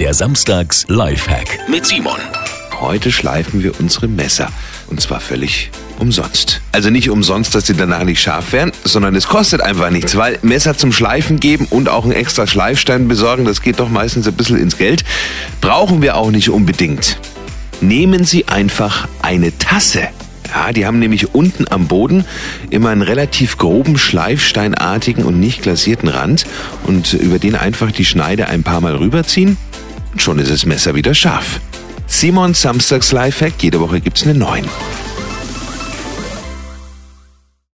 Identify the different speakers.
Speaker 1: Der Samstags Lifehack mit Simon.
Speaker 2: Heute schleifen wir unsere Messer. Und zwar völlig umsonst. Also nicht umsonst, dass sie danach nicht scharf werden, sondern es kostet einfach nichts, weil Messer zum Schleifen geben und auch einen extra Schleifstein besorgen, das geht doch meistens ein bisschen ins Geld. Brauchen wir auch nicht unbedingt. Nehmen Sie einfach eine Tasse. Ja, die haben nämlich unten am Boden immer einen relativ groben, schleifsteinartigen und nicht glasierten Rand und über den einfach die Schneide ein paar Mal rüberziehen und schon ist das Messer wieder scharf. Simon Samstags Lifehack, jede Woche gibt's eine neuen.